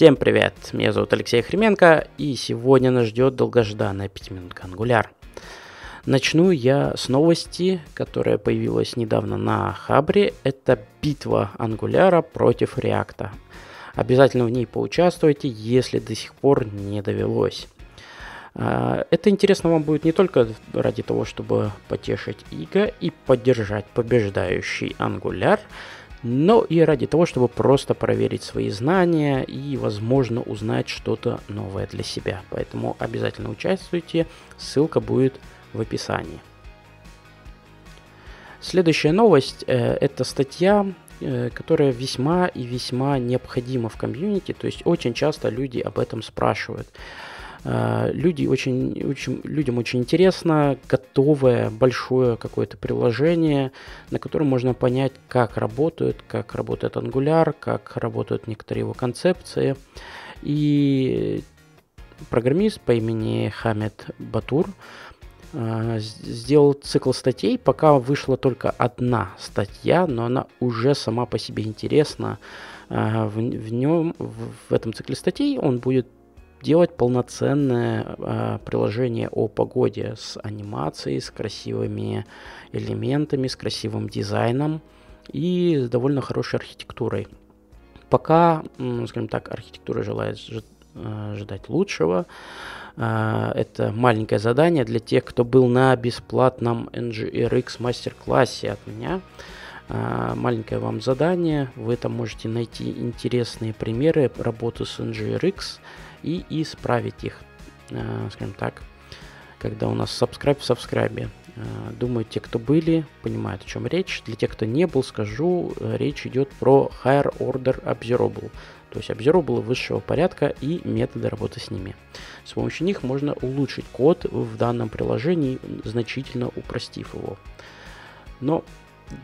Всем привет! Меня зовут Алексей Хременко, и сегодня нас ждет долгожданная пятиминутка Angular. Начну я с новости, которая появилась недавно на Хабре. Это битва Angular против React. Обязательно в ней поучаствуйте, если до сих пор не довелось. А, это интересно вам будет не только ради того, чтобы потешить Иго и поддержать побеждающий Angular, но и ради того, чтобы просто проверить свои знания и, возможно, узнать что-то новое для себя. Поэтому обязательно участвуйте, ссылка будет в описании. Следующая новость э, это статья, э, которая весьма и весьма необходима в комьюнити. То есть очень часто люди об этом спрашивают. Э, люди очень, очень, людям очень интересно готовое большое какое-то приложение, на котором можно понять, как работает, как работает Angular, как работают некоторые его концепции. И программист по имени Хамед Батур э, сделал цикл статей, пока вышла только одна статья, но она уже сама по себе интересна. Э, в, в нем, в этом цикле статей он будет делать полноценное э, приложение о погоде с анимацией, с красивыми элементами, с красивым дизайном и с довольно хорошей архитектурой. Пока, скажем так, архитектура желает ожидать лучшего. Это маленькое задание для тех, кто был на бесплатном NGRX мастер-классе от меня. Маленькое вам задание. Вы там можете найти интересные примеры работы с NGRX и исправить их, э, скажем так, когда у нас subscribe в subscribe. Э, думаю, те, кто были, понимают, о чем речь. Для тех, кто не был, скажу, э, речь идет про Higher Order Observable, то есть observable высшего порядка и методы работы с ними. С помощью них можно улучшить код в данном приложении, значительно упростив его. Но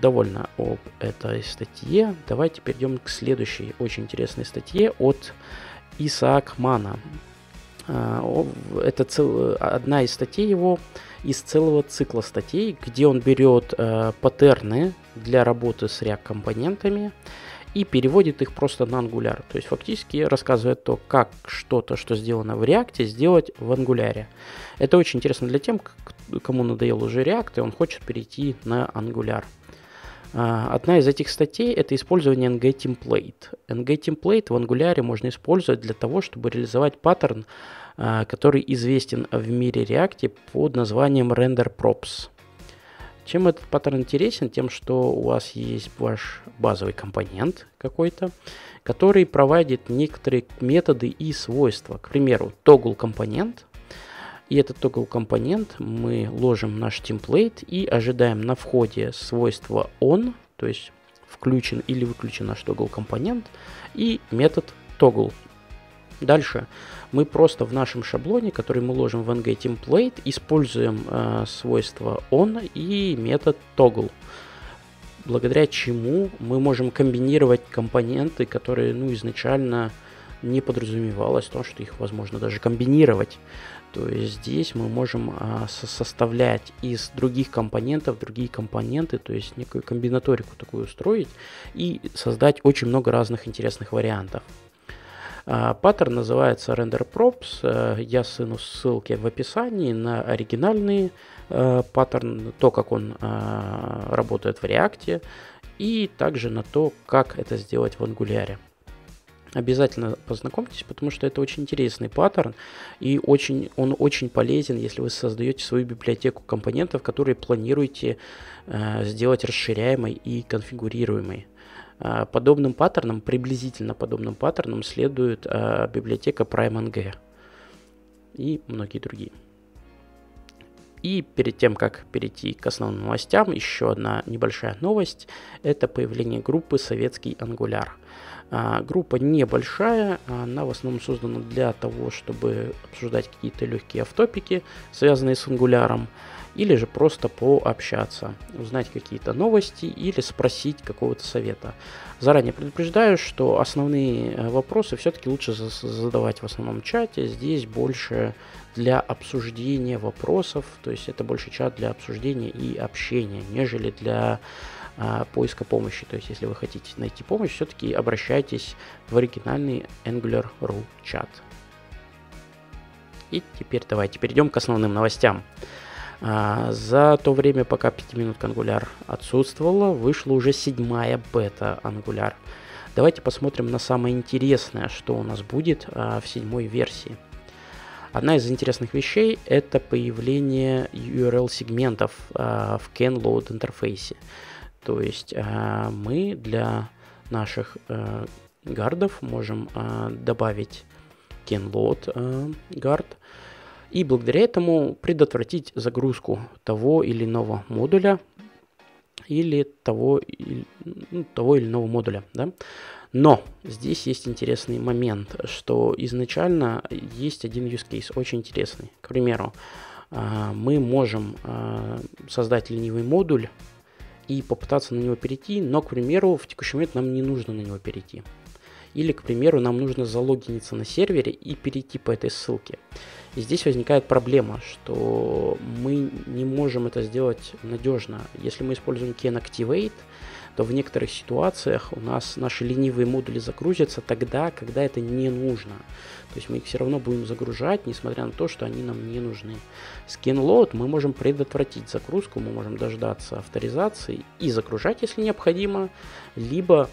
довольно об этой статье. Давайте перейдем к следующей очень интересной статье от Исаак Мана. А, это цел, одна из статей его из целого цикла статей, где он берет э, паттерны для работы с React-компонентами и переводит их просто на Angular. То есть фактически рассказывает то, как что-то, что сделано в React, сделать в Angular. Это очень интересно для тем, кому надоел уже React, и он хочет перейти на Angular. Одна из этих статей – это использование ng-template. ng-template в Angular можно использовать для того, чтобы реализовать паттерн, а, который известен в мире React под названием render props. Чем этот паттерн интересен? Тем, что у вас есть ваш базовый компонент какой-то, который проводит некоторые методы и свойства. К примеру, toggle компонент и этот toggle компонент мы ложим наш темплейт и ожидаем на входе свойства on, то есть включен или выключен наш toggle компонент и метод toggle. Дальше мы просто в нашем шаблоне, который мы ложим в ng template, используем э, свойства on и метод toggle благодаря чему мы можем комбинировать компоненты, которые ну, изначально не подразумевалось то, что их возможно даже комбинировать. То есть здесь мы можем а, составлять из других компонентов другие компоненты, то есть некую комбинаторику такую устроить и создать очень много разных интересных вариантов. А, паттерн называется Render Props. А, я сыну ссылки в описании на оригинальный а, паттерн, то, как он а, работает в React, и также на то, как это сделать в Angular обязательно познакомьтесь, потому что это очень интересный паттерн, и очень, он очень полезен, если вы создаете свою библиотеку компонентов, которые планируете э, сделать расширяемой и конфигурируемой. Э, подобным паттерном, приблизительно подобным паттерном следует э, библиотека PrimeNG и многие другие. И перед тем, как перейти к основным новостям, еще одна небольшая новость. Это появление группы «Советский Angular». А, группа небольшая, она в основном создана для того, чтобы обсуждать какие-то легкие автопики, связанные с ангуляром, или же просто пообщаться, узнать какие-то новости или спросить какого-то совета. Заранее предупреждаю, что основные э, вопросы все-таки лучше задавать в основном чате. Здесь больше для обсуждения вопросов, то есть это больше чат для обсуждения и общения, нежели для а, поиска помощи. То есть, если вы хотите найти помощь, все-таки обращайтесь в оригинальный Angular.ru чат. И теперь давайте перейдем к основным новостям. А, за то время, пока 5 минут Angular отсутствовала, вышла уже седьмая бета Angular. Давайте посмотрим на самое интересное, что у нас будет а, в седьмой версии. Одна из интересных вещей это появление URL-сегментов а, в CanLoad интерфейсе. То есть а, мы для наших а, гардов можем а, добавить CanLoad а, гард и благодаря этому предотвратить загрузку того или иного модуля или того, ну, того или иного модуля. Да? Но здесь есть интересный момент, что изначально есть один use case, очень интересный. К примеру, а, мы можем а, создать ленивый модуль и попытаться на него перейти, но, к примеру, в текущий момент нам не нужно на него перейти. Или, к примеру, нам нужно залогиниться на сервере и перейти по этой ссылке. И здесь возникает проблема, что мы не можем это сделать надежно. Если мы используем Ken Activate, то в некоторых ситуациях у нас наши ленивые модули загрузятся тогда, когда это не нужно. То есть мы их все равно будем загружать, несмотря на то, что они нам не нужны. С KinLoad мы можем предотвратить загрузку, мы можем дождаться авторизации и загружать, если необходимо, либо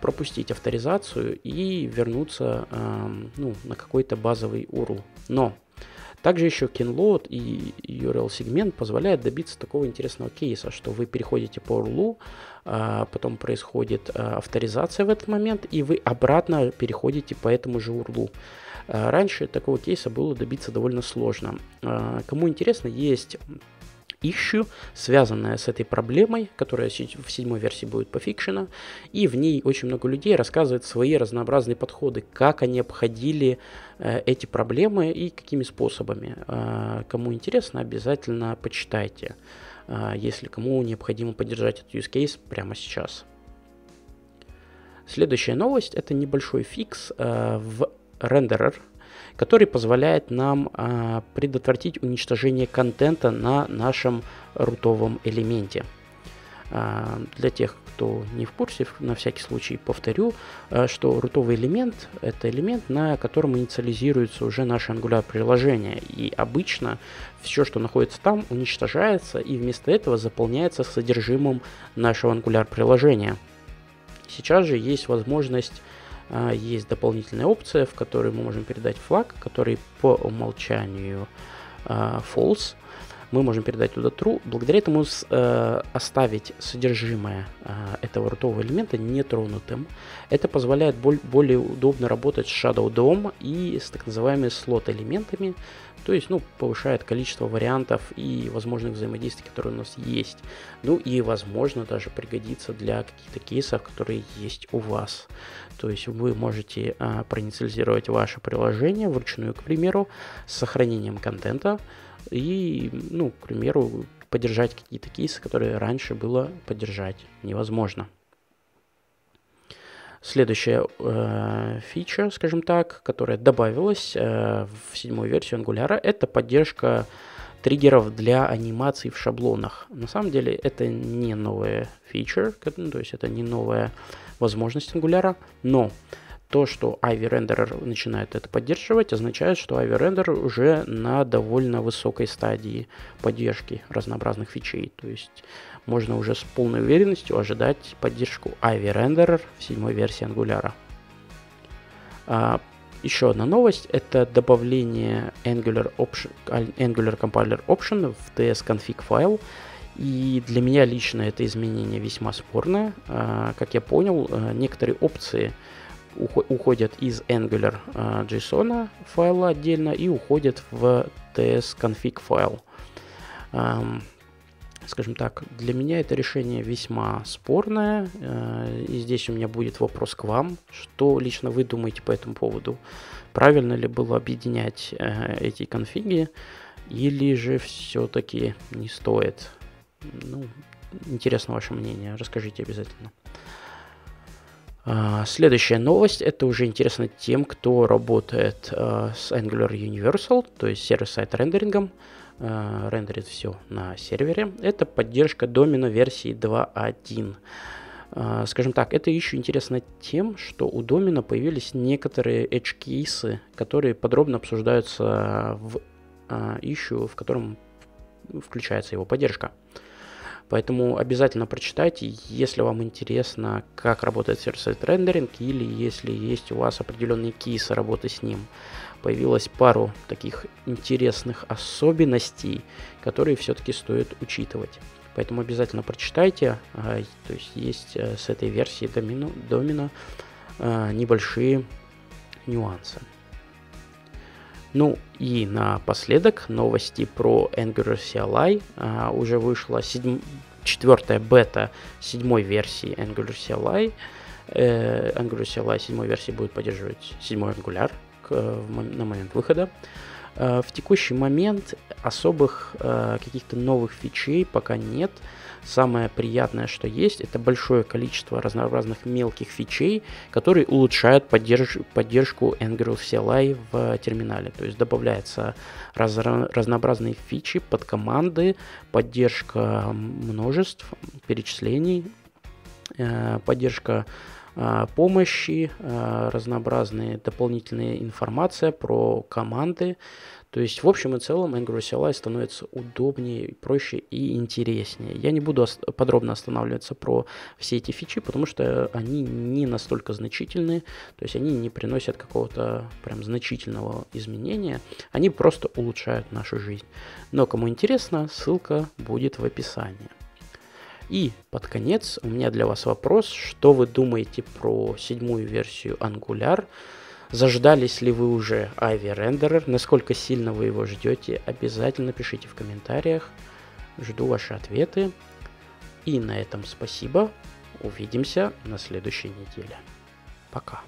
пропустить авторизацию и вернуться ну, на какой-то базовый URL. Но также еще KinLoad и URL-сегмент позволяют добиться такого интересного кейса, что вы переходите по URL, а, потом происходит а, авторизация в этот момент, и вы обратно переходите по этому же URL. А, раньше такого кейса было добиться довольно сложно. Кому интересно, есть ищу, связанная с этой проблемой, которая в седьмой версии будет пофикшена, и в ней очень много людей рассказывают свои разнообразные подходы, как они обходили э, эти проблемы и какими способами. Э, кому интересно, обязательно почитайте, э, если кому необходимо поддержать этот use case прямо сейчас. Следующая новость это небольшой фикс в Renderer который позволяет нам а, предотвратить уничтожение контента на нашем рутовом элементе. А, для тех, кто не в курсе, на всякий случай повторю, а, что рутовый элемент – это элемент, на котором инициализируется уже наше Angular приложение. И обычно все, что находится там, уничтожается и вместо этого заполняется содержимым нашего Angular приложения. Сейчас же есть возможность есть дополнительная опция, в которой мы можем передать флаг, который по умолчанию а, false. Мы можем передать туда true. Благодаря этому э, оставить содержимое э, этого рутового элемента нетронутым. Это позволяет более удобно работать с Shadow DOM и с так называемыми слот элементами, то есть, ну, повышает количество вариантов и возможных взаимодействий, которые у нас есть. Ну и, возможно, даже пригодится для каких-то кейсов, которые есть у вас. То есть вы можете а, проинициализировать ваше приложение вручную, к примеру, с сохранением контента и, ну, к примеру, поддержать какие-то кейсы, которые раньше было поддержать невозможно. Следующая э, фича, скажем так, которая добавилась э, в седьмую версию Angular, это поддержка триггеров для анимаций в шаблонах. На самом деле это не новая фича, то есть это не новая возможность Angular, но то, что Ivy Renderer начинает это поддерживать, означает, что Ivy Renderer уже на довольно высокой стадии поддержки разнообразных фичей. То есть можно уже с полной уверенностью ожидать поддержку Ivy Renderer в седьмой версии Angular. А, еще одна новость – это добавление Angular, option, Angular Compiler Option в tsconfig файл. И для меня лично это изменение весьма спорное. А, как я понял, а, некоторые опции уходят из Angular а, JSON файла отдельно и уходят в tsconfig файл скажем так, для меня это решение весьма спорное, э, и здесь у меня будет вопрос к вам, что лично вы думаете по этому поводу, правильно ли было объединять э, эти конфиги, или же все-таки не стоит. Ну, интересно ваше мнение, расскажите обязательно. А, следующая новость, это уже интересно тем, кто работает э, с Angular Universal, то есть сервис-сайт рендерингом. э, рендерит все на сервере. Это поддержка домена версии 2.1. Э, скажем так, это еще интересно тем, что у домена появились некоторые edge кейсы, которые подробно обсуждаются в issue, в котором включается его поддержка. Поэтому обязательно прочитайте, если вам интересно, как работает сервис-сайт рендеринг, или если есть у вас определенные кейсы работы с ним. Появилось пару таких интересных особенностей, которые все-таки стоит учитывать. Поэтому обязательно прочитайте. А, то есть есть э, с этой версии домино, домино а, небольшие нюансы. Ну и напоследок новости про Angular CLI. А, уже вышла седьм... четвертая бета седьмой версии Angular CLI. Э, Angular CLI седьмой версии будет поддерживать седьмой Angular к, в, на момент выхода. Э, в текущий момент особых э, каких-то новых фичей пока нет. Самое приятное, что есть, это большое количество разнообразных мелких фичей, которые улучшают поддерж поддержку Angular CLI в терминале. То есть добавляются раз разнообразные фичи под команды, поддержка множеств, перечислений, э, поддержка помощи, а, разнообразные дополнительные информация про команды. То есть, в общем и целом, Angular CLI становится удобнее, проще и интереснее. Я не буду подробно останавливаться про все эти фичи, потому что они не настолько значительны, то есть они не приносят какого-то прям значительного изменения, они просто улучшают нашу жизнь. Но кому интересно, ссылка будет в описании. И под конец у меня для вас вопрос, что вы думаете про седьмую версию Angular? Заждались ли вы уже Ivy Renderer? Насколько сильно вы его ждете? Обязательно пишите в комментариях. Жду ваши ответы. И на этом спасибо. Увидимся на следующей неделе. Пока.